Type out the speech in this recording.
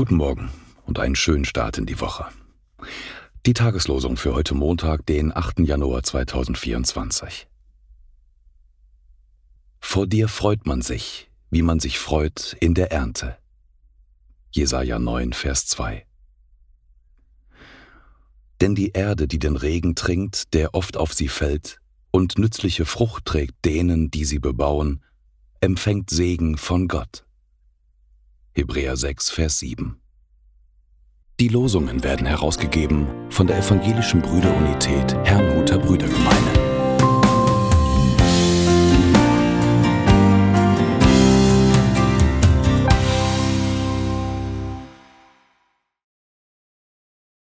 Guten Morgen und einen schönen Start in die Woche. Die Tageslosung für heute Montag, den 8. Januar 2024. Vor dir freut man sich, wie man sich freut in der Ernte. Jesaja 9, Vers 2. Denn die Erde, die den Regen trinkt, der oft auf sie fällt, und nützliche Frucht trägt denen, die sie bebauen, empfängt Segen von Gott. Hebräer 6, Vers 7. Die Losungen werden herausgegeben von der Evangelischen Brüderunität Herrnhuter Brüdergemeine.